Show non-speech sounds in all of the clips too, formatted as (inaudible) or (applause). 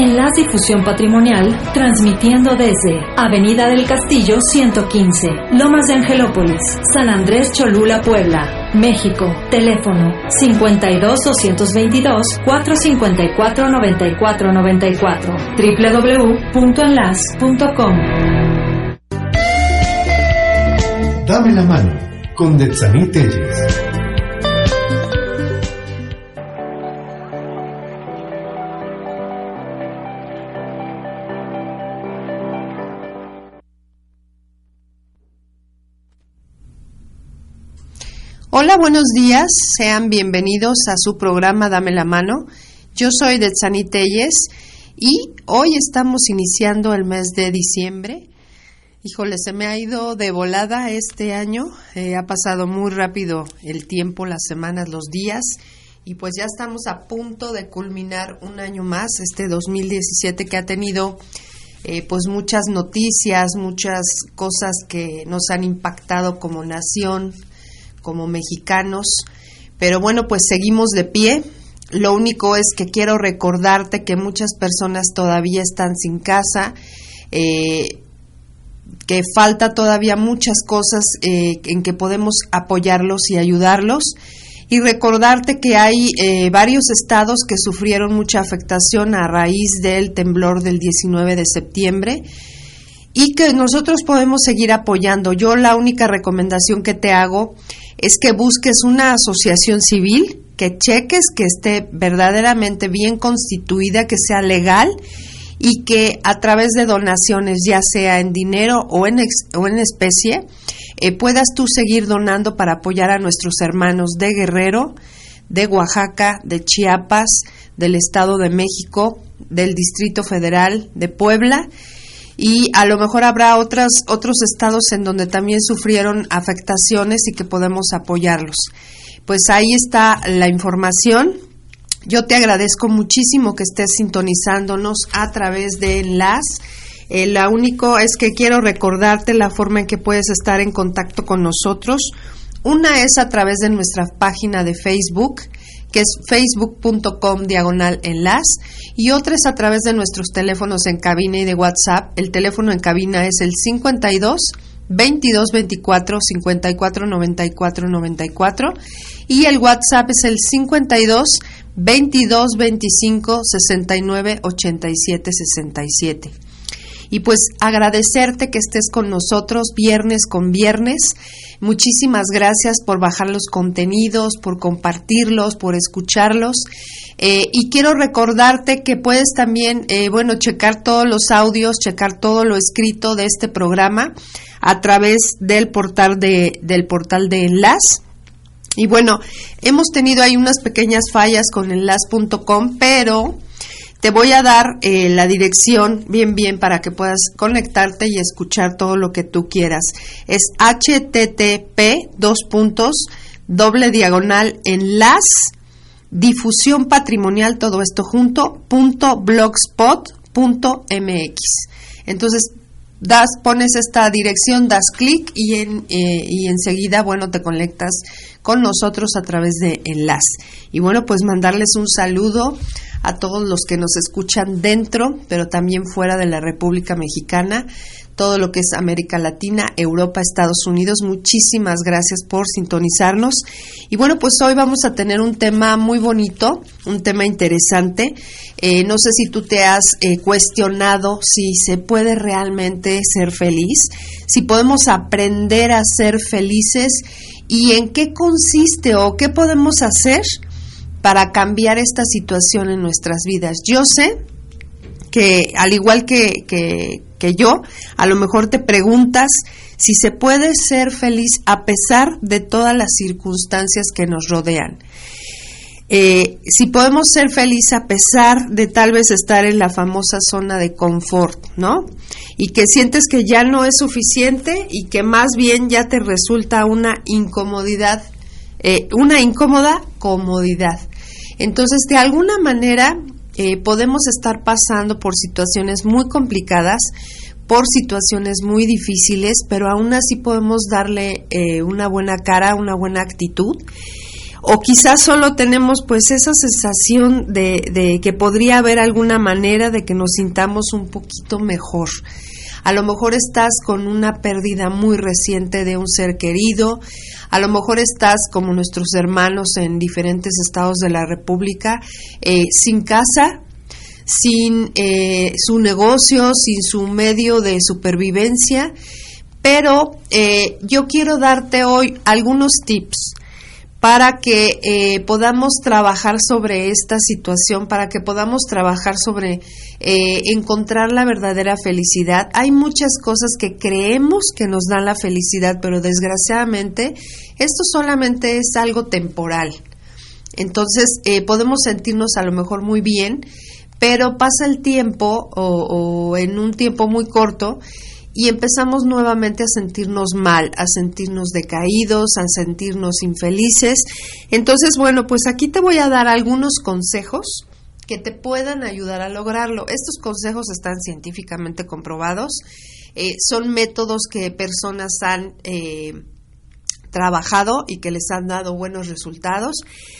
Enlace Difusión Patrimonial, transmitiendo desde Avenida del Castillo 115, Lomas de Angelópolis, San Andrés Cholula, Puebla, México. Teléfono 52 222 454 9494 www.enlace.com. Dame la mano con Detsaní Telles. Hola, buenos días. Sean bienvenidos a su programa Dame la mano. Yo soy Detsani Telles y hoy estamos iniciando el mes de diciembre. Híjole, se me ha ido de volada este año. Eh, ha pasado muy rápido el tiempo, las semanas, los días. Y pues ya estamos a punto de culminar un año más, este 2017 que ha tenido eh, pues muchas noticias, muchas cosas que nos han impactado como nación, como mexicanos. Pero bueno, pues seguimos de pie. Lo único es que quiero recordarte que muchas personas todavía están sin casa, eh, que falta todavía muchas cosas eh, en que podemos apoyarlos y ayudarlos. Y recordarte que hay eh, varios estados que sufrieron mucha afectación a raíz del temblor del 19 de septiembre y que nosotros podemos seguir apoyando. Yo la única recomendación que te hago que busques una asociación civil, que cheques que esté verdaderamente bien constituida, que sea legal y que a través de donaciones, ya sea en dinero o en, o en especie, eh, puedas tú seguir donando para apoyar a nuestros hermanos de Guerrero, de Oaxaca, de Chiapas, del Estado de México, del Distrito Federal, de Puebla y a lo mejor habrá otras, otros estados en donde también sufrieron afectaciones y que podemos apoyarlos. Pues ahí está la información. Yo te agradezco muchísimo que estés sintonizándonos a través de Enlace. Eh, la único es que quiero recordarte la forma en que puedes estar en contacto con nosotros. Una es a través de nuestra página de Facebook, que es facebook.com diagonal enlace, y otra es a través de nuestros teléfonos en cabina y de WhatsApp. El teléfono en cabina es el 52 22 24 54 94 94 y el WhatsApp es el 52 22 25 69 87 67 y pues agradecerte que estés con nosotros viernes con viernes. Muchísimas gracias por bajar los contenidos, por compartirlos, por escucharlos. Eh, y quiero recordarte que puedes también, eh, bueno, checar todos los audios, checar todo lo escrito de este programa a través del portal de, del portal de Enlace. Y bueno, hemos tenido ahí unas pequeñas fallas con enlace.com, pero te voy a dar eh, la dirección bien bien para que puedas conectarte y escuchar todo lo que tú quieras. Es http dos puntos doble diagonal las difusión patrimonial todo esto junto punto blogspot punto mx. Entonces das pones esta dirección das clic y en eh, y enseguida bueno te conectas con nosotros a través de enlace y bueno pues mandarles un saludo a todos los que nos escuchan dentro, pero también fuera de la República Mexicana, todo lo que es América Latina, Europa, Estados Unidos. Muchísimas gracias por sintonizarnos. Y bueno, pues hoy vamos a tener un tema muy bonito, un tema interesante. Eh, no sé si tú te has eh, cuestionado si se puede realmente ser feliz, si podemos aprender a ser felices y en qué consiste o qué podemos hacer para cambiar esta situación en nuestras vidas. Yo sé que al igual que, que, yo, a lo mejor te preguntas si se puede ser feliz a pesar de todas las circunstancias que nos rodean. Eh, si podemos ser felices a pesar de tal vez estar en la famosa zona de confort, ¿no? Y que sientes que ya no es suficiente y que más bien ya te resulta una incomodidad, eh, una incómoda comodidad. Entonces, de alguna manera, eh, podemos estar pasando por situaciones muy complicadas, por situaciones muy difíciles, pero aún así podemos darle una buena cara, una buena actitud o quizás solo tenemos pues esa sensación de, que podría haber alguna manera de que nos sintamos un poquito mejor. A lo mejor estás con una pérdida muy reciente de un ser querido, a lo mejor estás como nuestros hermanos en diferentes estados de la República, eh, sin casa, sin eh, su negocio, sin su medio de supervivencia, pero eh, yo quiero darte hoy algunos tips para que eh, podamos trabajar sobre esta situación, para que podamos trabajar sobre eh, encontrar la verdadera felicidad. Hay muchas cosas que creemos que nos dan la felicidad, pero desgraciadamente esto solamente es algo temporal. Entonces eh, podemos sentirnos a lo mejor muy bien, pero pasa el tiempo o, o en un tiempo muy corto y empezamos nuevamente a sentirnos mal, a sentirnos decaídos, a sentirnos infelices. Entonces, bueno, pues aquí te voy a dar algunos consejos que te puedan ayudar a lograrlo. Estos consejos están científicamente comprobados, eh, son métodos que personas han eh, trabajado y que les han dado buenos resultados.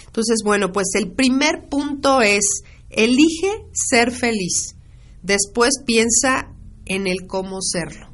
Entonces, bueno, pues el primer punto es, elige ser feliz. Después piensa en el cómo serlo.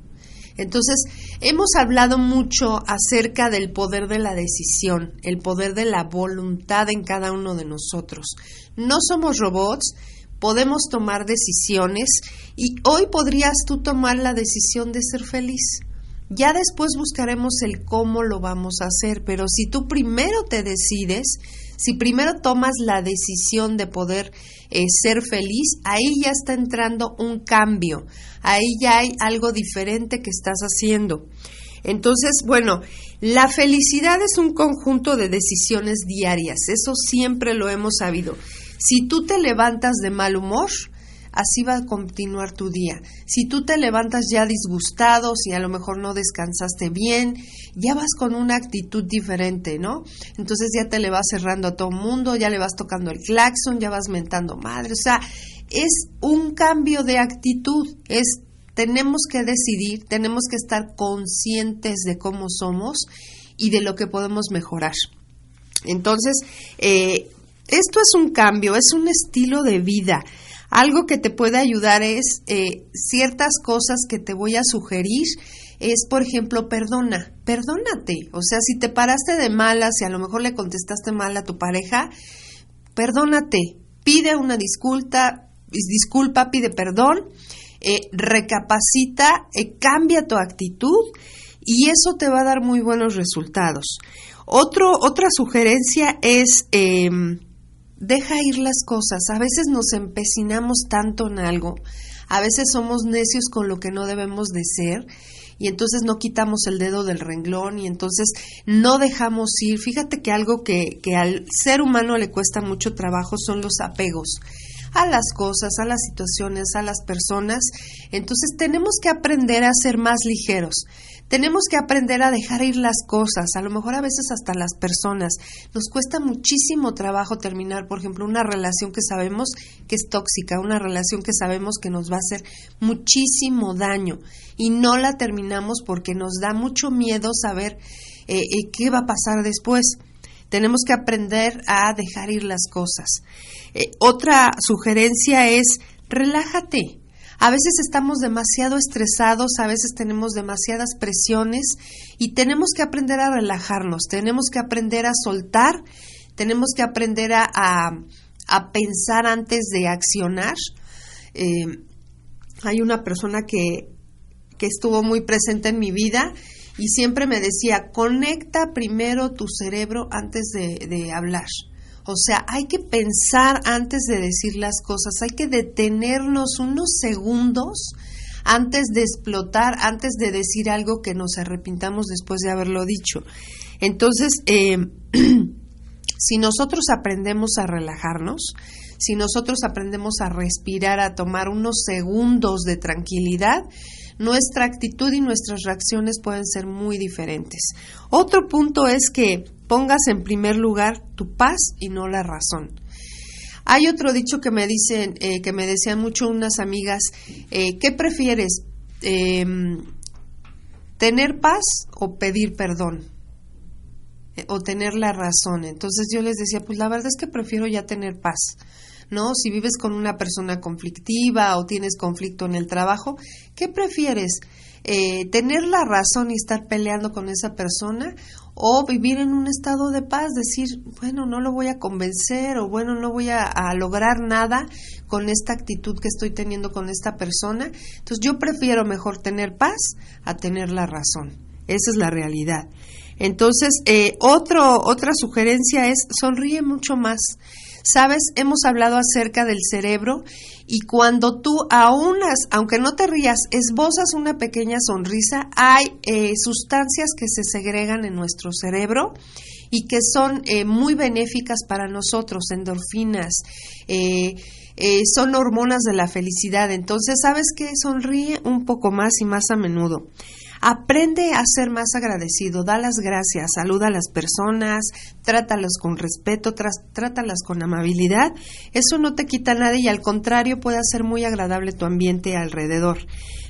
Entonces, hemos hablado mucho acerca del poder de la decisión, el poder de la voluntad en cada uno de nosotros. No somos robots, podemos tomar decisiones y hoy podrías tú tomar la decisión de ser feliz. Ya después buscaremos el cómo lo vamos a hacer, pero si tú primero te decides, si primero tomas la decisión de poder eh, ser feliz, ahí ya está entrando un cambio, ahí ya hay algo diferente que estás haciendo. Entonces, bueno, la felicidad es un conjunto de decisiones diarias, eso siempre lo hemos sabido. Si tú te levantas de mal humor, así va a continuar tu día. Si tú te levantas ya disgustado, si a lo mejor no descansaste bien, ya vas con una actitud diferente, ¿no? Entonces ya te le vas cerrando a todo mundo, ya le vas tocando el claxon, ya vas mentando madre, o sea, es un cambio de actitud, es tenemos que decidir, tenemos que estar conscientes de cómo somos y de lo que podemos mejorar. Entonces, eh, esto es un cambio, es un estilo de vida. Algo que te puede ayudar es eh, ciertas cosas que te voy a sugerir. Es, por ejemplo, perdona, perdónate. O sea, si te paraste de malas, si a lo mejor le contestaste mal a tu pareja, perdónate, pide una disculpa, disculpa, pide perdón, eh, recapacita, eh, cambia tu actitud y eso te va a dar muy buenos resultados. Otro, otra sugerencia es em, deja ir las cosas. A veces nos empecinamos tanto en algo, a veces somos necios con lo que no debemos de ser y entonces no quitamos el dedo del renglón y entonces no dejamos ir. Fíjate que algo que, que al ser humano le cuesta mucho trabajo son los apegos a las cosas, a las situaciones, a las personas. Entonces tenemos que aprender a ser más ligeros. Tenemos que aprender a dejar ir las cosas, a lo mejor a veces hasta las personas. Nos cuesta muchísimo trabajo terminar, por ejemplo, una relación que sabemos que es tóxica, una relación que sabemos que nos va a hacer muchísimo daño y no la terminamos porque nos da mucho miedo saber eh, eh, qué va a pasar después. Tenemos que aprender a dejar ir las cosas. Eh, otra sugerencia es relájate. A veces estamos demasiado estresados, a veces tenemos demasiadas presiones y tenemos que aprender a relajarnos, tenemos que aprender a soltar, tenemos que aprender a, a, pensar antes de accionar. Eh, hay una persona que, que estuvo muy presente en mi vida y siempre me decía, conecta primero tu cerebro antes de, de hablar. O sea, hay que pensar antes de decir las cosas, hay que detenernos unos segundos antes de explotar, antes de decir algo que nos arrepintamos después de haberlo dicho. Entonces, eh, (clears throat) Si nosotros aprendemos a relajarnos, si nosotros aprendemos a respirar, a tomar unos segundos de tranquilidad, nuestra actitud y nuestras reacciones pueden ser muy diferentes. Otro punto es que pongas en primer lugar tu paz y no la razón. Hay otro dicho que me dicen, eh, que me decían mucho unas amigas, eh, ¿qué prefieres? Em, ¿Tener paz o pedir perdón? Eh, o tener la razón. Entonces yo les decía, pues la verdad es que prefiero ya tener paz. ¿No? Si vives con una persona conflictiva o tienes conflicto en el trabajo, ¿qué prefieres? Eh, ¿Tener la razón y estar peleando con esa persona o vivir en un estado de paz, decir, bueno, no lo voy a convencer o bueno, no voy a, lograr nada con esta actitud que estoy teniendo con esta persona. Entonces yo prefiero mejor tener paz a tener la razón. Esa es la realidad. Entonces, eh, otro, otra sugerencia es sonríe mucho más. Sabes, hemos hablado acerca del cerebro y cuando tú aunas, aunque no te rías, esbozas una pequeña sonrisa, hay eh, sustancias que se segregan en nuestro cerebro y que son eh, muy benéficas para nosotros, endorfinas. Eh, son hormonas de la felicidad. Entonces, ¿sabes qué? Sonríe un poco más y más a menudo. Aprende a ser más agradecido, da las gracias, saluda a las personas, trátalos con respeto, trátalas con amabilidad. Eso no te quita nada y al contrario puede hacer muy agradable tu ambiente alrededor.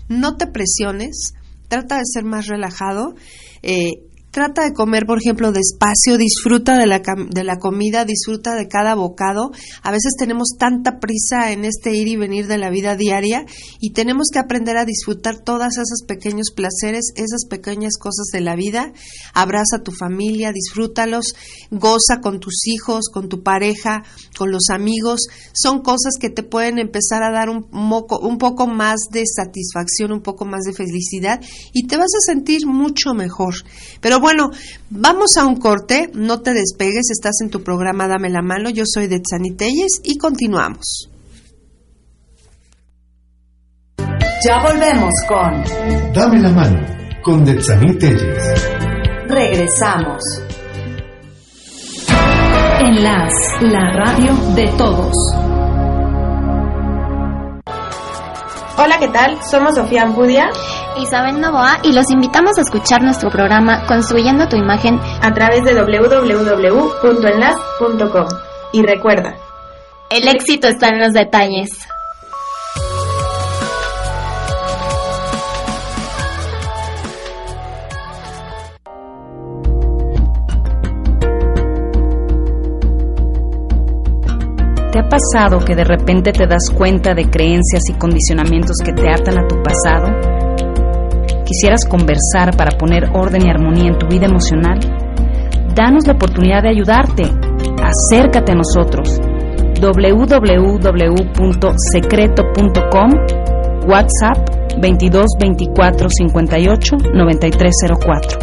No te presiones, trata de ser más relajado. Eh, trata de comer, por ejemplo, despacio, disfruta de la, de la comida, disfruta de cada bocado. A veces tenemos tanta prisa en este ir y venir de la vida diaria y tenemos que aprender a disfrutar todas esos pequeños placeres, esas pequeñas cosas de la vida. Abraza a tu familia, disfrútalos, goza con tus hijos, con tu pareja, con los amigos. Son cosas que te pueden empezar a dar un, moco, un poco más de satisfacción, un poco más de felicidad y te vas a sentir mucho mejor. Pero bueno, vamos a un corte, no te despegues, estás en tu programa Dame la mano, yo soy de Telles y continuamos. Ya volvemos con Dame la mano con Detzani Telles. Regresamos. En las, la radio de todos. Hola, ¿qué tal? Somos Sofía Ampudia, Isabel Novoa y los invitamos a escuchar nuestro programa Construyendo tu imagen a través de www.enlas.com. Y recuerda, el éxito está en los detalles. ¿Te ha pasado que de repente te das cuenta de creencias y condicionamientos que te atan a tu pasado? ¿Quisieras conversar para poner orden y armonía en tu vida emocional? Danos la oportunidad de ayudarte. Acércate a nosotros. www.secreto.com WhatsApp 22 24 58 9304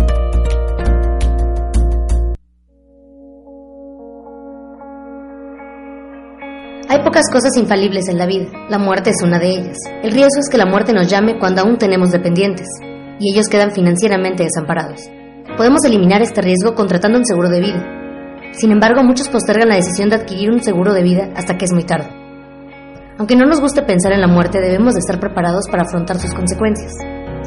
Hay pocas cosas infalibles en la vida, la muerte es una de ellas. El riesgo es que la muerte nos llame cuando aún tenemos dependientes, y ellos quedan financieramente desamparados. Podemos eliminar este riesgo contratando un seguro de vida. Sin embargo, muchos postergan la decisión de adquirir un seguro de vida hasta que es muy tarde. Aunque no nos guste pensar en la muerte, debemos de estar preparados para afrontar sus consecuencias.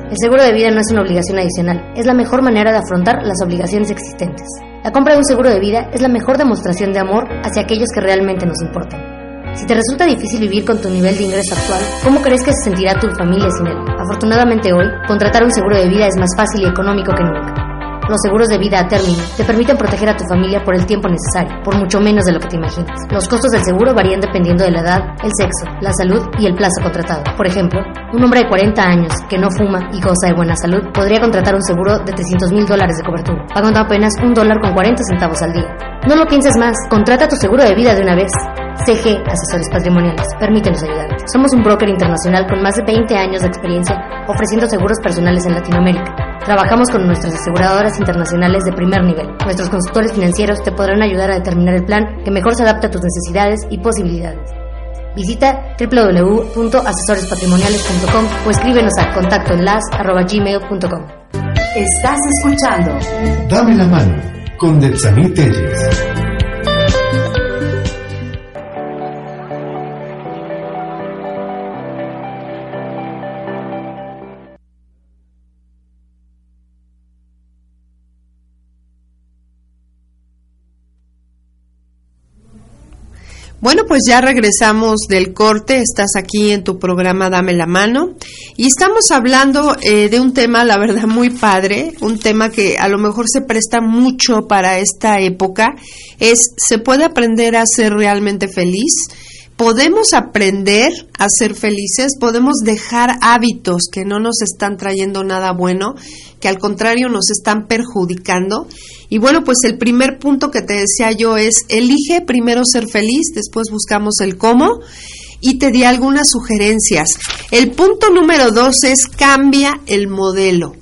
El seguro de vida no es una obligación adicional, es la mejor manera de afrontar las obligaciones existentes. La compra de un seguro de vida es la mejor demostración de amor hacia aquellos que realmente nos importan. Si te resulta difícil vivir con tu nivel de ingreso actual, ¿cómo crees que se sentirá tu familia sin él? Afortunadamente hoy, contratar un seguro de vida es más fácil y económico que nunca. Los seguros de vida a término te permiten proteger a tu familia por el tiempo necesario, por mucho menos de lo que te imaginas. Los costos del seguro varían dependiendo de la edad, el sexo, la salud y el plazo contratado. Por ejemplo, un hombre de 40 años que no fuma y goza de buena salud podría contratar un seguro de 300 mil dólares de cobertura, pagando apenas un dólar con 40 centavos al día. No lo pienses más, contrata tu seguro de vida de una vez. CG Asesores Patrimoniales. Permítenos ayudarte. Somos un broker internacional con más de 20 años de experiencia ofreciendo seguros personales en Latinoamérica. Trabajamos con nuestras aseguradoras internacionales de primer nivel. Nuestros consultores financieros te podrán ayudar a determinar el plan que mejor se adapte a tus necesidades y posibilidades. Visita www.asesorespatrimoniales.com o escríbenos a contactoenlas.gmail.com. Estás escuchando Dame la mano con Detsaní Telles. Pues ya regresamos del corte, estás aquí en tu programa Dame la mano. Y estamos hablando eh, de un tema, la verdad, muy padre, un tema que a lo mejor se presta mucho para esta época, es, ¿se puede aprender a ser realmente feliz? Podemos aprender a ser felices, podemos dejar hábitos que no nos están trayendo nada bueno, que al contrario nos están perjudicando. Y bueno, pues el primer punto que te decía yo es, elige primero ser feliz, después buscamos el cómo y te di algunas sugerencias. El punto número dos es cambia el modelo.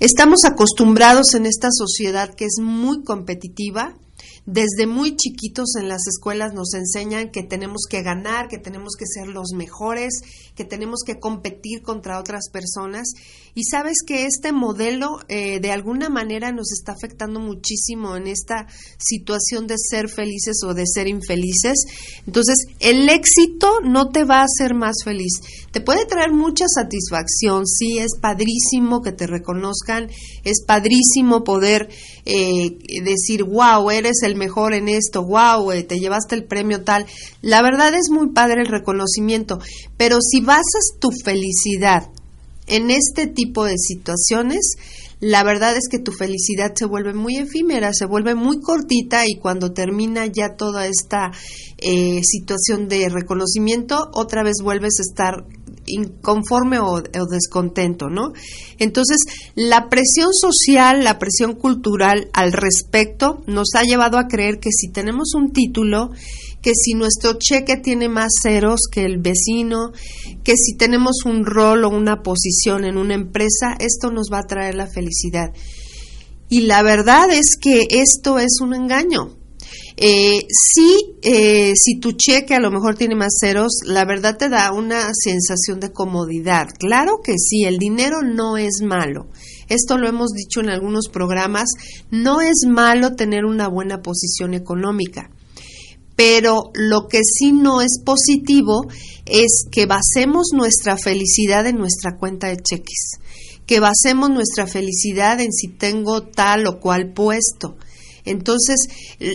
Estamos acostumbrados en esta sociedad que es muy competitiva, desde muy chiquitos en las escuelas nos enseñan que tenemos que ganar, que tenemos que ser los mejores, que tenemos que competir contra otras personas. Y sabes que este modelo eh, de alguna manera nos está afectando muchísimo en esta situación de ser felices o de ser infelices. Entonces, el éxito no te va a hacer más feliz. Te puede traer mucha satisfacción, sí, es padrísimo que te reconozcan, es padrísimo poder eh, decir, wow, eres el mejor en esto, wow, eh, te llevaste el premio tal. La verdad es muy padre el reconocimiento, pero si basas tu felicidad en este tipo de situaciones, la verdad es que tu felicidad se vuelve muy efímera, se vuelve muy cortita y cuando termina ya toda esta eh, situación de reconocimiento, otra vez vuelves a estar inconforme o, descontento, ¿no? Entonces, la presión social, la presión cultural al respecto nos ha llevado a creer que si tenemos un título, que si nuestro cheque tiene más ceros que el vecino, que si tenemos un rol o una posición en una empresa, esto nos va a traer la felicidad. Y la verdad es que esto es un engaño. Eh, sí, eh, si tu cheque a lo mejor tiene más ceros, la verdad te da una sensación de comodidad. Claro que sí, el dinero no es malo. Esto lo hemos dicho en algunos programas. No es malo tener una buena posición económica. Pero lo que sí no es positivo es que basemos nuestra felicidad en nuestra cuenta de cheques, que basemos nuestra felicidad en si tengo tal o cual puesto entonces,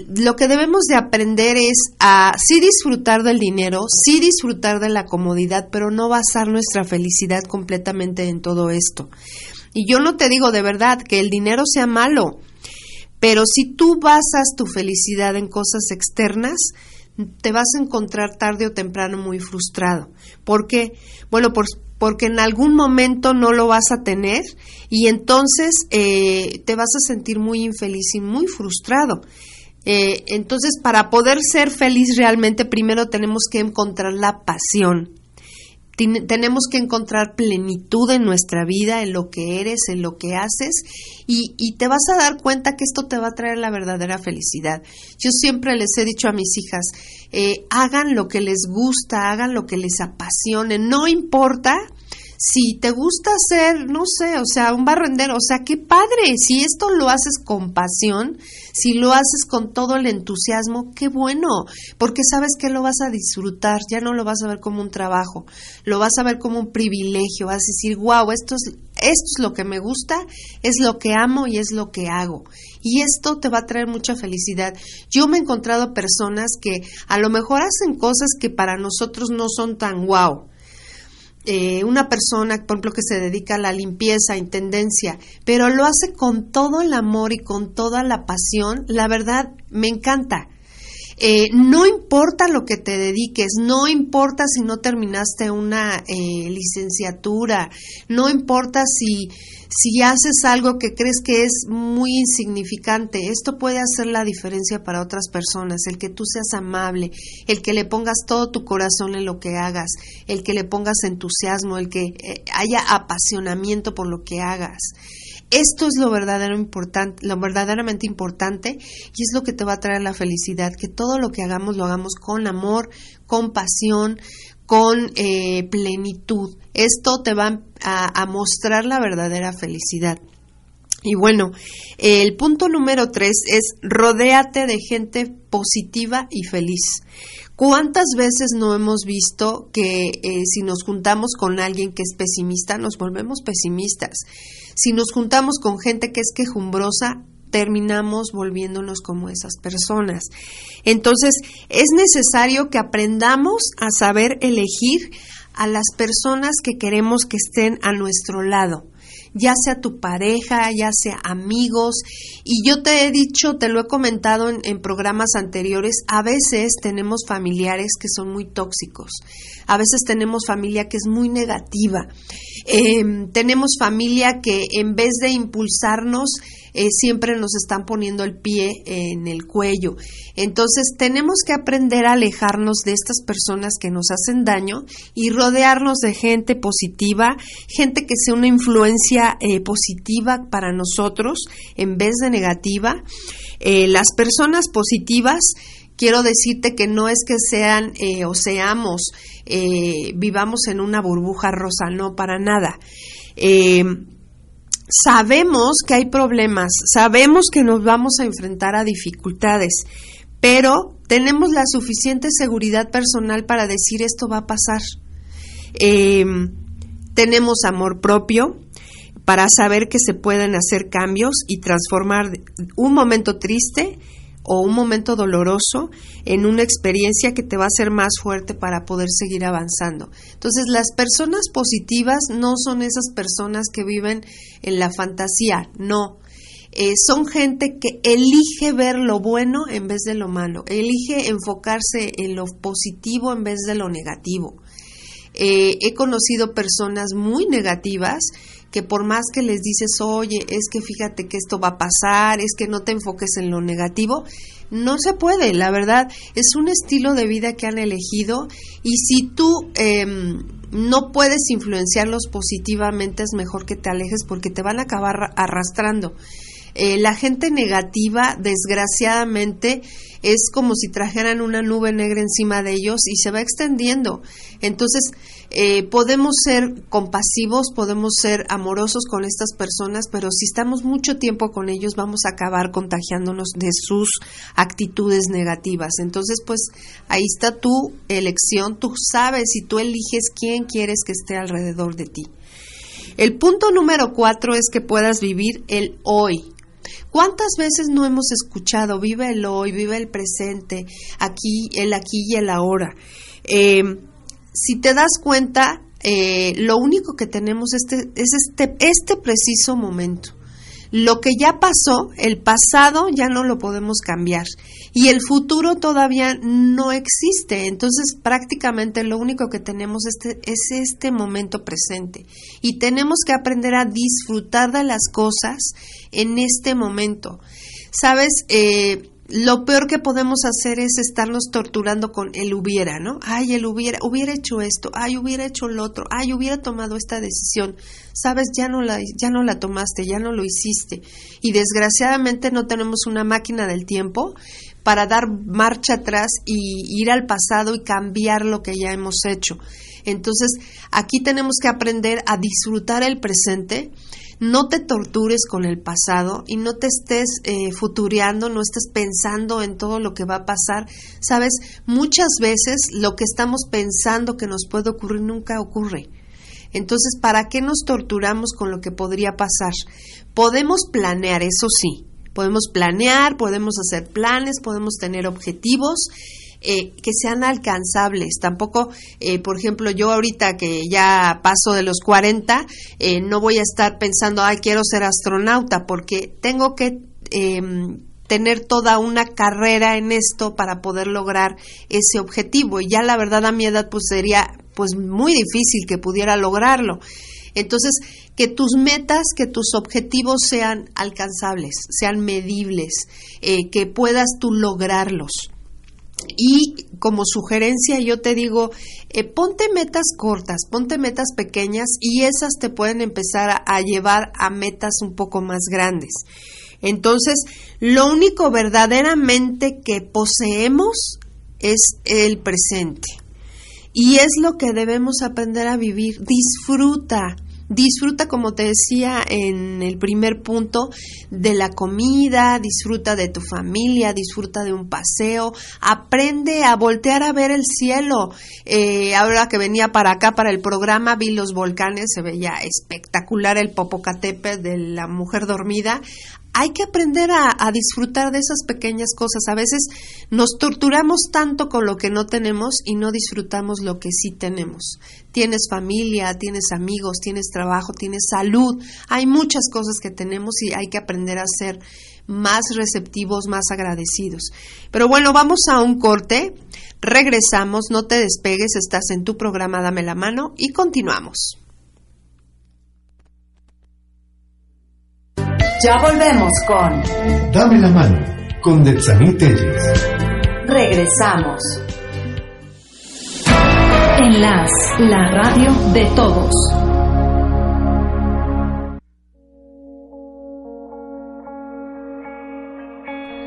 lo que debemos de aprender es a sí disfrutar del dinero, sí disfrutar de la comodidad, pero no basar nuestra felicidad completamente en todo esto. Y yo no te digo de verdad que el dinero sea malo, pero si tú basas tu felicidad en cosas externas, te vas a encontrar tarde o temprano muy frustrado. ¿Por qué? Bueno, por, porque en algún momento no lo vas a tener y entonces eh, te vas a sentir muy infeliz y muy frustrado. Eh, entonces, para poder ser feliz realmente, primero tenemos que encontrar la pasión tenemos que encontrar plenitud en nuestra vida, en lo que eres, en lo que haces, y, y, te vas a dar cuenta que esto te va a traer la verdadera felicidad. Yo siempre les he dicho a mis hijas, eh, hagan lo que les gusta, hagan lo que les apasione, no importa si te gusta ser, no sé, o sea, un barrendero, o sea, qué padre, si esto lo haces con pasión, si lo haces con todo el entusiasmo, qué bueno, porque sabes que lo vas a disfrutar, ya no lo vas a ver como un trabajo, lo vas a ver como un privilegio, vas a decir, wow, esto es, esto es lo que me gusta, es lo que amo y es lo que hago. Y esto te va a traer mucha felicidad. Yo me he encontrado personas que a lo mejor hacen cosas que para nosotros no son tan wow eh, una persona, por ejemplo, que se dedica a la limpieza, intendencia, pero lo hace con todo el amor y con toda la pasión, la verdad me encanta. Eh, no importa lo que te dediques, no importa si no terminaste una eh, licenciatura, no importa si si haces algo que crees que es muy insignificante, esto puede hacer la diferencia para otras personas, el que tú seas amable, el que le pongas todo tu corazón en lo que hagas, el que le pongas entusiasmo, el que eh, haya apasionamiento por lo que hagas. Esto es lo, verdadero lo verdaderamente importante y es lo que te va a traer la felicidad, que todo lo que hagamos lo hagamos con amor, con pasión, con eh, plenitud. Esto te va a, mostrar la verdadera felicidad. Y bueno, el punto número tres es rodéate de gente positiva y feliz. ¿Cuántas veces no hemos visto que eh, si nos juntamos con alguien que es pesimista, nos volvemos pesimistas? Si nos juntamos con gente que es quejumbrosa, terminamos volviéndonos como esas personas. Entonces, es necesario que aprendamos a saber elegir a las personas que queremos que estén a nuestro lado ya sea tu pareja, ya sea amigos. Y yo te he dicho, te lo he comentado en, programas anteriores, a veces tenemos familiares que son muy tóxicos, a veces tenemos familia que es muy negativa, em, tenemos familia que en vez de impulsarnos, eh, siempre nos están poniendo el pie en el cuello. Entonces tenemos que aprender a alejarnos de estas personas que nos hacen daño y rodearnos de gente positiva, gente que sea una influencia eh, positiva para nosotros en vez de negativa. Eh, las personas positivas quiero decirte que no es que sean o seamos, vivamos en una burbuja rosa, no, para nada sabemos que hay problemas, sabemos que nos vamos a enfrentar a dificultades, pero tenemos la suficiente seguridad personal para decir esto va a pasar. Em, tenemos amor propio para saber que se pueden hacer cambios y transformar un momento triste o un momento doloroso en una experiencia que te va a hacer más fuerte para poder seguir avanzando. Entonces, las personas positivas no son esas personas que viven en la fantasía, no. Eh, son gente que elige ver lo bueno en vez de lo malo, elige enfocarse en lo positivo en vez de lo negativo. Eh, he conocido personas muy negativas que por más que les dices, oye, es que fíjate que esto va a pasar, es que no te enfoques en lo negativo, no se puede, la verdad, es un estilo de vida que han elegido y si tú em, no puedes influenciarlos positivamente, es mejor que te alejes porque te van a acabar arrastrando. Eh, la gente negativa, desgraciadamente, es como si trajeran una nube negra encima de ellos y se va extendiendo. Entonces, eh, podemos ser compasivos, podemos ser amorosos con estas personas, pero si estamos mucho tiempo con ellos, vamos a acabar contagiándonos de sus actitudes negativas. Entonces, pues ahí está tu elección, tú sabes y tú eliges quién quieres que esté alrededor de ti. El punto número cuatro es que puedas vivir el hoy. ¿Cuántas veces no hemos escuchado vive el hoy, vive el presente, aquí, el aquí y el ahora? Eh, si te das cuenta, eh, lo único que tenemos este, es este, este preciso momento. Lo que ya pasó, el pasado ya no lo podemos cambiar y el futuro todavía no existe. Entonces prácticamente lo único que tenemos este, es este momento presente y tenemos que aprender a disfrutar de las cosas en este momento. Sabes, eh, lo peor que podemos hacer es estarnos torturando con el hubiera, ¿no? Ay, el hubiera, hubiera hecho esto, ay, hubiera hecho lo otro, ay, hubiera tomado esta decisión. Sabes, ya no la ya no la tomaste, ya no lo hiciste. Y desgraciadamente no tenemos una máquina del tiempo para dar marcha atrás y ir al pasado y cambiar lo que ya hemos hecho. Entonces, aquí tenemos que aprender a disfrutar el presente no te tortures con el pasado y no te estés eh, futureando, no estés pensando en todo lo que va a pasar. Sabes, muchas veces lo que estamos pensando que nos puede ocurrir nunca ocurre. Entonces, ¿para qué nos torturamos con lo que podría pasar? Podemos planear, eso sí, podemos planear, podemos hacer planes, podemos tener objetivos, eh, que sean alcanzables. Tampoco, eh, por ejemplo, yo ahorita que ya paso de los 40, eh, no voy a estar pensando, ay, quiero ser astronauta, porque tengo que em, tener toda una carrera en esto para poder lograr ese objetivo. Y ya la verdad a mi edad pues sería pues muy difícil que pudiera lograrlo. Entonces, que tus metas, que tus objetivos sean alcanzables, sean medibles, que puedas tú lograrlos. Y como sugerencia yo te digo, eh, ponte metas cortas, ponte metas pequeñas y esas te pueden empezar a, llevar a metas un poco más grandes. Entonces, lo único verdaderamente que poseemos es el presente. Y es lo que debemos aprender a vivir. Disfruta, Disfruta, como te decía en el primer punto, de la comida, disfruta de tu familia, disfruta de un paseo, aprende a voltear a ver el cielo. Eh, ahora que venía para acá, para el programa, vi los volcanes, se veía espectacular el Popocatépetl de la mujer dormida hay que aprender a, disfrutar de esas pequeñas cosas. A veces nos torturamos tanto con lo que no tenemos y no disfrutamos lo que sí tenemos. Tienes familia, tienes amigos, tienes trabajo, tienes salud. Hay muchas cosas que tenemos y hay que aprender a ser más receptivos, más agradecidos. Pero bueno, vamos a un corte. Regresamos, no te despegues, estás en tu programa Dame la mano y continuamos. Ya volvemos con Dame la mano con Detsaní Telles. Regresamos. Enlace, la radio de todos.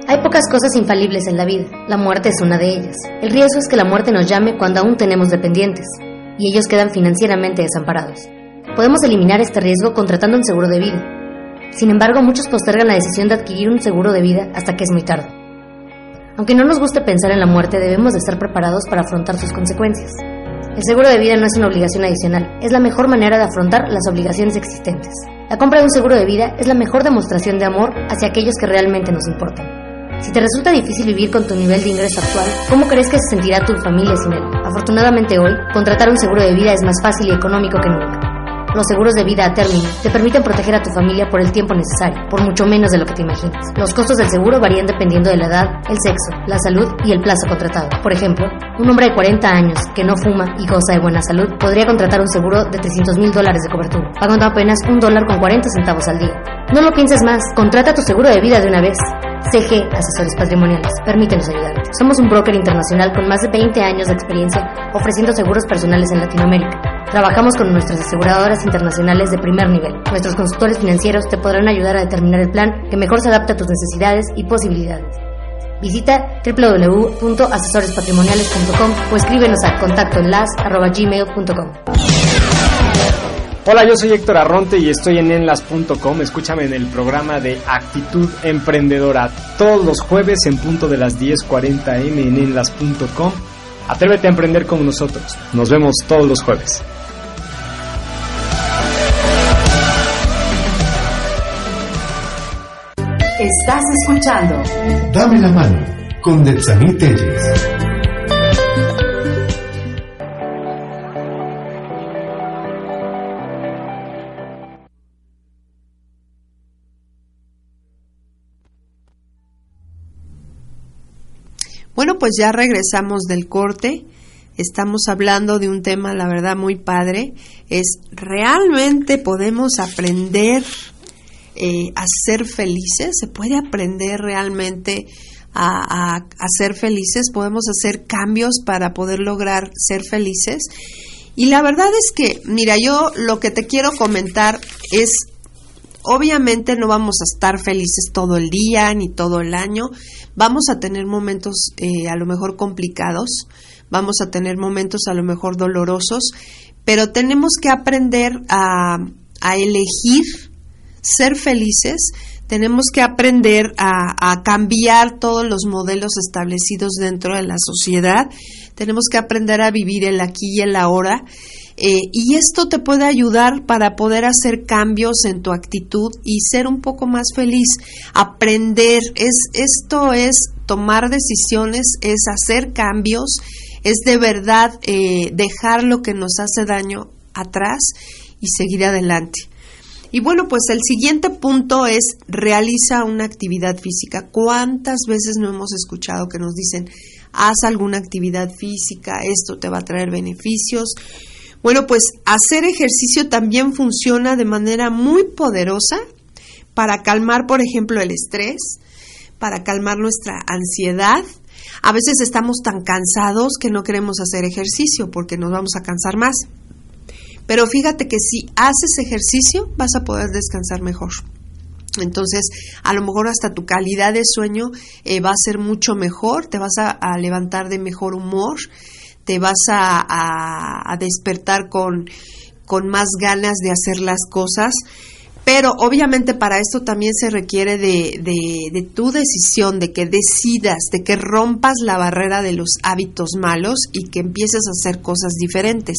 Hay pocas cosas infalibles en la vida. La muerte es una de ellas. El riesgo es que la muerte nos llame cuando aún tenemos dependientes y ellos quedan financieramente desamparados. Podemos eliminar este riesgo contratando un seguro de vida. Sin embargo, muchos postergan la decisión de adquirir un seguro de vida hasta que es muy tarde. Aunque no nos guste pensar en la muerte, debemos de estar preparados para afrontar sus consecuencias. El seguro de vida no es una obligación adicional, es la mejor manera de afrontar las obligaciones existentes. La compra de un seguro de vida es la mejor demostración de amor hacia aquellos que realmente nos importan. Si te resulta difícil vivir con tu nivel de ingreso actual, ¿cómo crees que se sentirá tu familia sin él? Afortunadamente hoy, contratar un seguro de vida es más fácil y económico que nunca. Los seguros de vida a término te permiten proteger a tu familia por el tiempo necesario, por mucho menos de lo que te imaginas. Los costos del seguro varían dependiendo de la edad, el sexo, la salud y el plazo contratado. Por ejemplo, un hombre de 40 años que no fuma y goza de buena salud podría contratar un seguro de 300 mil dólares de cobertura, pagando apenas un dólar con 40 centavos al día. No lo pienses más, contrata tu seguro de vida de una vez. CG Asesores Patrimoniales. Permítenos ayudarte. Somos un broker internacional con más de 20 años de experiencia ofreciendo seguros personales en Latinoamérica. Trabajamos con nuestras aseguradoras internacionales de primer nivel. Nuestros consultores financieros te podrán ayudar a determinar el plan que mejor se adapte a tus necesidades y posibilidades. Visita www.asesorespatrimoniales.com o escríbenos a contactoenlas.gmail.com. Hola, yo soy Héctor Arronte y estoy en enlas.com. Escúchame en el programa de Actitud Emprendedora todos los jueves en punto de las 10:40 m en enlas.com. Atrévete a emprender con nosotros. Nos vemos todos los jueves. Estás escuchando Dame la mano con Detsaní Telles. Pues ya regresamos del corte. Estamos hablando de un tema, la verdad, muy padre. Es realmente podemos aprender eh, a ser felices. Se puede aprender realmente a, a, a ser felices. Podemos hacer cambios para poder lograr ser felices. Y la verdad es que, mira, yo lo que te quiero comentar es Obviamente no vamos a estar felices todo el día ni todo el año. Vamos a tener momentos eh, a lo mejor complicados, vamos a tener momentos a lo mejor dolorosos, pero tenemos que aprender a, a elegir ser felices. Tenemos que aprender a, a cambiar todos los modelos establecidos dentro de la sociedad. Tenemos que aprender a vivir el aquí y el ahora. Eh, y esto te puede ayudar para poder hacer cambios en tu actitud y ser un poco más feliz. Aprender, es, esto es tomar decisiones, es hacer cambios, es de verdad eh, dejar lo que nos hace daño atrás y seguir adelante. Y bueno, pues el siguiente punto es realiza una actividad física. ¿Cuántas veces no hemos escuchado que nos dicen, haz alguna actividad física, esto te va a traer beneficios? Bueno, pues hacer ejercicio también funciona de manera muy poderosa para calmar, por ejemplo, el estrés, para calmar nuestra ansiedad. A veces estamos tan cansados que no queremos hacer ejercicio porque nos vamos a cansar más. Pero fíjate que si haces ejercicio vas a poder descansar mejor. Entonces, a lo mejor hasta tu calidad de sueño eh, va a ser mucho mejor, te vas a, a levantar de mejor humor, te vas a, a, despertar con, con más ganas de hacer las cosas. Pero obviamente para esto también se requiere de, de, de, tu decisión, de que decidas, de que rompas la barrera de los hábitos malos y que empieces a hacer cosas diferentes.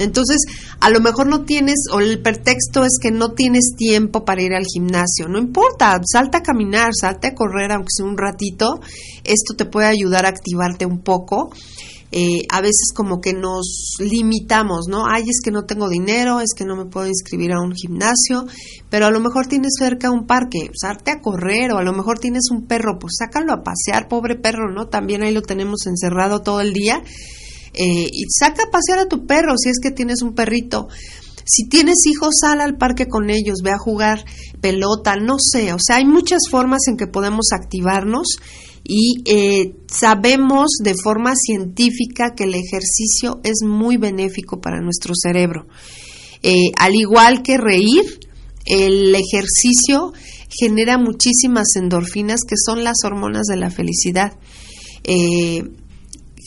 Entonces, a lo mejor no tienes, o el pretexto es que no tienes tiempo para ir al gimnasio. No importa, salta a caminar, salta a correr, aunque sea un ratito. Esto te puede ayudar a activarte un poco. Eh, a veces como que nos limitamos, ¿no? Ay, es que no tengo dinero, es que no me puedo inscribir a un gimnasio, pero a lo mejor tienes cerca un parque, salte a correr, o a lo mejor tienes un perro, pues sácalo a pasear, pobre perro, ¿no? También ahí lo tenemos encerrado todo el día eh, y saca a pasear a tu perro si es que tienes un perrito. Si tienes hijos, sal al parque con ellos, ve a jugar pelota, no sé, o sea, hay muchas formas en que podemos activarnos y eh, sabemos de forma científica que el ejercicio es muy benéfico para nuestro cerebro. Eh, al igual que reír, el ejercicio genera muchísimas endorfinas que son las hormonas de la felicidad. Eh,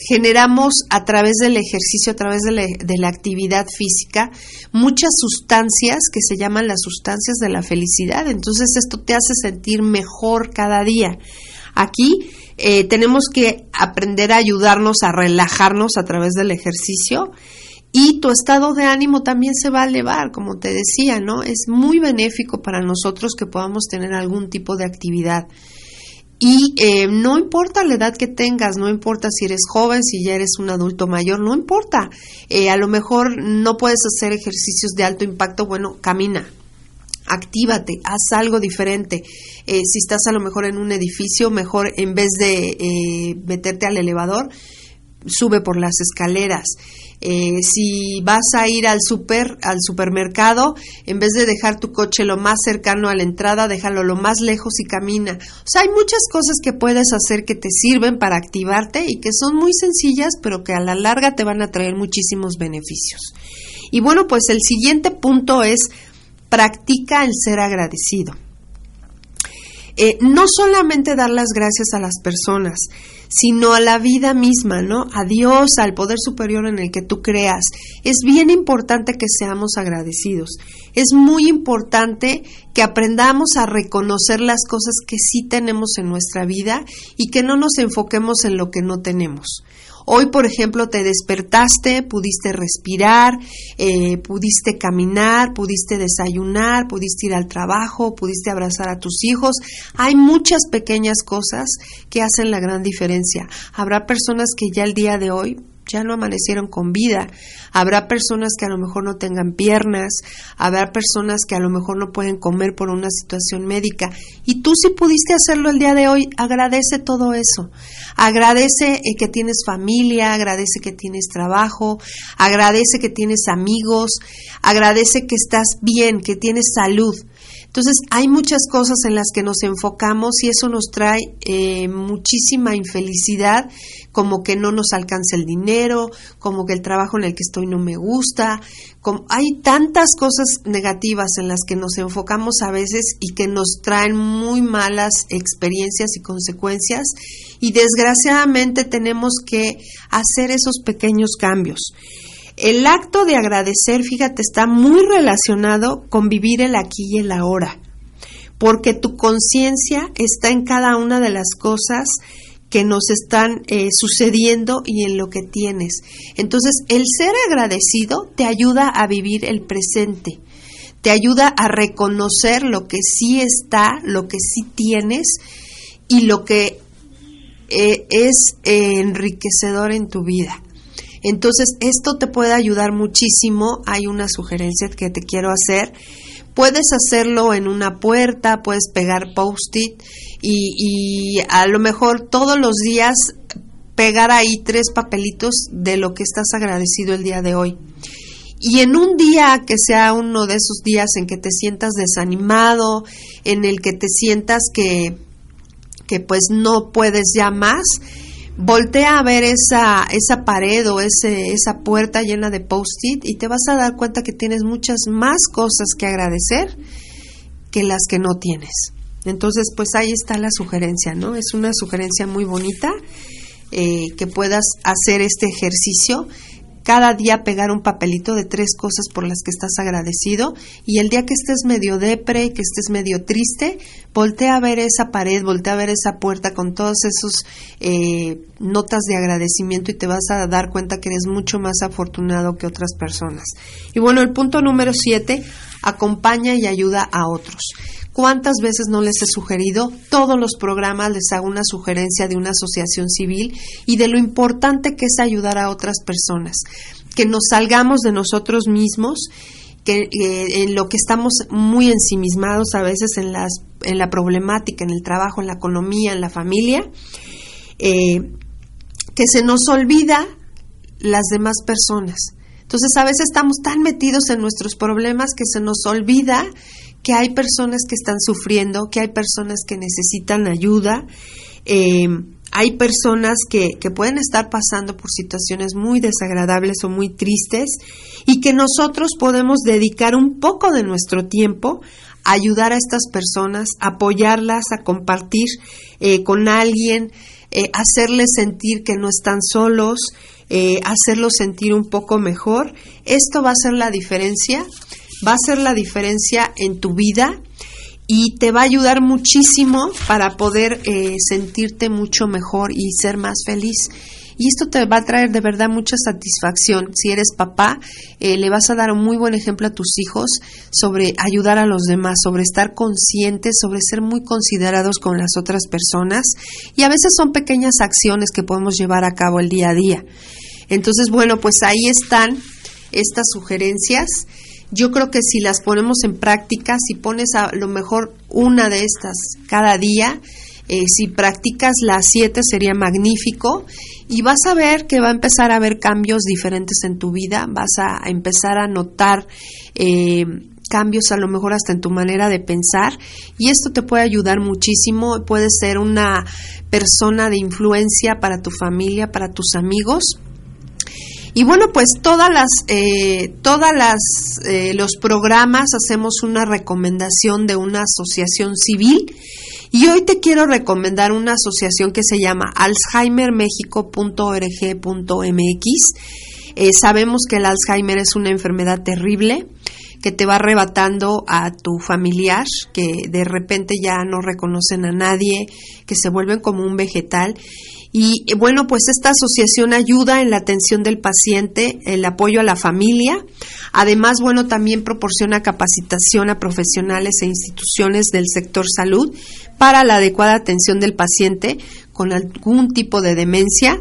generamos a través del ejercicio, a través de la, actividad física, muchas sustancias que se llaman las sustancias de la felicidad. Entonces esto te hace sentir mejor cada día. Aquí eh, tenemos que aprender a ayudarnos a relajarnos a través del ejercicio y tu estado de ánimo también se va a elevar, como te decía, ¿no? Es muy benéfico para nosotros que podamos tener algún tipo de actividad. Y eh, no importa la edad que tengas, no importa si eres joven, si ya eres un adulto mayor, no importa. Eh, a lo mejor no puedes hacer ejercicios de alto impacto, bueno, camina, actívate, haz algo diferente. Eh, si estás a lo mejor en un edificio, mejor en vez de meterte al elevador, sube por las escaleras. Eh, si vas a ir al super, al supermercado, en vez de dejar tu coche lo más cercano a la entrada, déjalo lo más lejos y camina. O sea, hay muchas cosas que puedes hacer que te sirven para activarte y que son muy sencillas, pero que a la larga te van a traer muchísimos beneficios. Y bueno, pues el siguiente punto es practica el ser agradecido. Eh, no solamente dar las gracias a las personas, sino a la vida misma, ¿no? A Dios, al poder superior en el que tú creas. Es bien importante que seamos agradecidos. Es muy importante que aprendamos a reconocer las cosas que sí tenemos en nuestra vida y que no nos enfoquemos en lo que no tenemos. Hoy, por ejemplo, te despertaste, pudiste respirar, eh, pudiste caminar, pudiste desayunar, pudiste ir al trabajo, pudiste abrazar a tus hijos. Hay muchas pequeñas cosas que hacen la gran diferencia. Habrá personas que ya el día de hoy ya no amanecieron con vida. Habrá personas que a lo mejor no tengan piernas, habrá personas que a lo mejor no pueden comer por una situación médica. Y tú si pudiste hacerlo el día de hoy, agradece todo eso. Agradece eh, que tienes familia, agradece que tienes trabajo, agradece que tienes amigos, agradece que estás bien, que tienes salud. Entonces hay muchas cosas en las que nos enfocamos y eso nos trae eh, muchísima infelicidad, como que no nos alcanza el dinero, como que el trabajo en el que estoy no me gusta. Como, hay tantas cosas negativas en las que nos enfocamos a veces y que nos traen muy malas experiencias y consecuencias y desgraciadamente tenemos que hacer esos pequeños cambios. El acto de agradecer, fíjate, está muy relacionado con vivir el aquí y el ahora, porque tu conciencia está en cada una de las cosas que nos están eh, sucediendo y en lo que tienes. Entonces, el ser agradecido te ayuda a vivir el presente, te ayuda a reconocer lo que sí está, lo que sí tienes y lo que eh, es eh, enriquecedor en tu vida. Entonces, esto te puede ayudar muchísimo. Hay una sugerencia que te quiero hacer. Puedes hacerlo en una puerta, puedes pegar post-it y, a lo mejor todos los días pegar ahí tres papelitos de lo que estás agradecido el día de hoy. Y en un día que sea uno de esos días en que te sientas desanimado, en el que te sientas que, que pues no puedes ya más, voltea a ver esa, esa pared o ese, esa puerta llena de post-it y te vas a dar cuenta que tienes muchas más cosas que agradecer que las que no tienes. Entonces, pues ahí está la sugerencia, ¿no? Es una sugerencia muy bonita eh, que puedas hacer este ejercicio cada día pegar un papelito de tres cosas por las que estás agradecido y el día que estés medio depre, que estés medio triste, voltea a ver esa pared, voltea a ver esa puerta con todas esas eh, notas de agradecimiento y te vas a dar cuenta que eres mucho más afortunado que otras personas. Y bueno, el punto número siete, acompaña y ayuda a otros. ¿Cuántas veces no les he sugerido? Todos los programas les hago una sugerencia de una asociación civil y de lo importante que es ayudar a otras personas, que nos salgamos de nosotros mismos que eh, en lo que estamos muy ensimismados a veces en las en la problemática, en el trabajo, en la economía, en la familia, eh, que se nos olvida las demás personas. Entonces a veces estamos tan metidos en nuestros problemas que se nos olvida que hay personas que están sufriendo, que hay personas que necesitan ayuda, eh, hay personas que, que, pueden estar pasando por situaciones muy desagradables o muy tristes y que nosotros podemos dedicar un poco de nuestro tiempo a ayudar a estas personas, apoyarlas, a compartir eh, con alguien, eh, hacerles sentir que no están solos, hacerlos sentir un poco mejor. Esto va a ser la diferencia va a ser la diferencia en tu vida y te va a ayudar muchísimo para poder eh, sentirte mucho mejor y ser más feliz. Y esto te va a traer de verdad mucha satisfacción. Si eres papá, eh, le vas a dar un muy buen ejemplo a tus hijos sobre ayudar a los demás, sobre estar conscientes, sobre ser muy considerados con las otras personas. Y a veces son pequeñas acciones que podemos llevar a cabo el día a día. Entonces, bueno, pues ahí están estas sugerencias yo creo que si las ponemos en práctica, si pones a lo mejor una de estas cada día, eh, si practicas las siete sería magnífico y vas a ver que va a empezar a haber cambios diferentes en tu vida, vas a, empezar a notar eh, cambios a lo mejor hasta en tu manera de pensar y esto te puede ayudar muchísimo, puede ser una persona de influencia para tu familia, para tus amigos y bueno, pues todas las, eh, todas las, eh, los programas hacemos una recomendación de una asociación civil. Y hoy te quiero recomendar una asociación que se llama alzheimermexico.org.mx. Eh, sabemos que el Alzheimer es una enfermedad terrible que te va arrebatando a tu familiar, que de repente ya no reconocen a nadie, que se vuelven como un vegetal y eh, bueno, pues esta asociación ayuda en la atención del paciente, el apoyo a la familia. Además, bueno, también proporciona capacitación a profesionales e instituciones del sector salud para la adecuada atención del paciente con algún tipo de demencia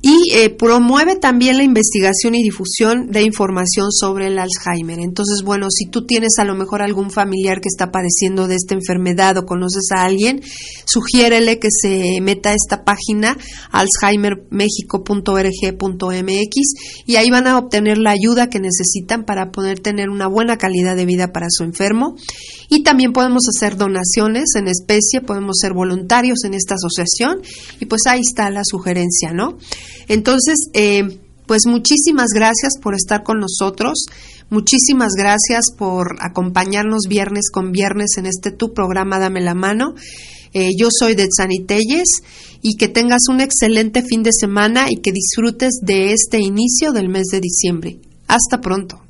y eh, promueve también la investigación y difusión de información sobre el Alzheimer. Entonces, bueno, si tú tienes a lo mejor algún familiar que está padeciendo de esta enfermedad o conoces a alguien, sugiérele que se meta a esta página alzheimermexico.org.mx y ahí van a obtener la ayuda que necesitan para poder tener una buena calidad de vida para su enfermo. Y también podemos hacer donaciones en especie, podemos ser voluntarios en esta asociación y pues ahí está la sugerencia, ¿no? Entonces, eh, pues muchísimas gracias por estar con nosotros. Muchísimas gracias por acompañarnos viernes con viernes en este tu programa Dame la mano. Eh, yo soy de Telles y que tengas un excelente fin de semana y que disfrutes de este inicio del mes de diciembre. Hasta pronto.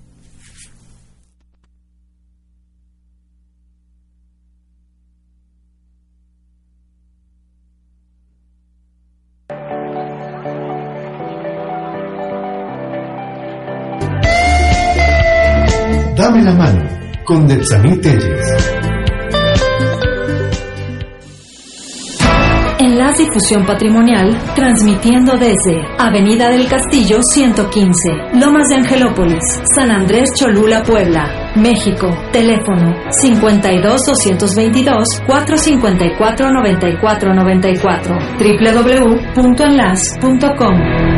Con Detsaní Telles. Enlace Difusión Patrimonial, transmitiendo desde Avenida del Castillo 115, Lomas de Angelópolis, San Andrés Cholula, Puebla, México. Teléfono 52 222 454 9494 www.enlace.com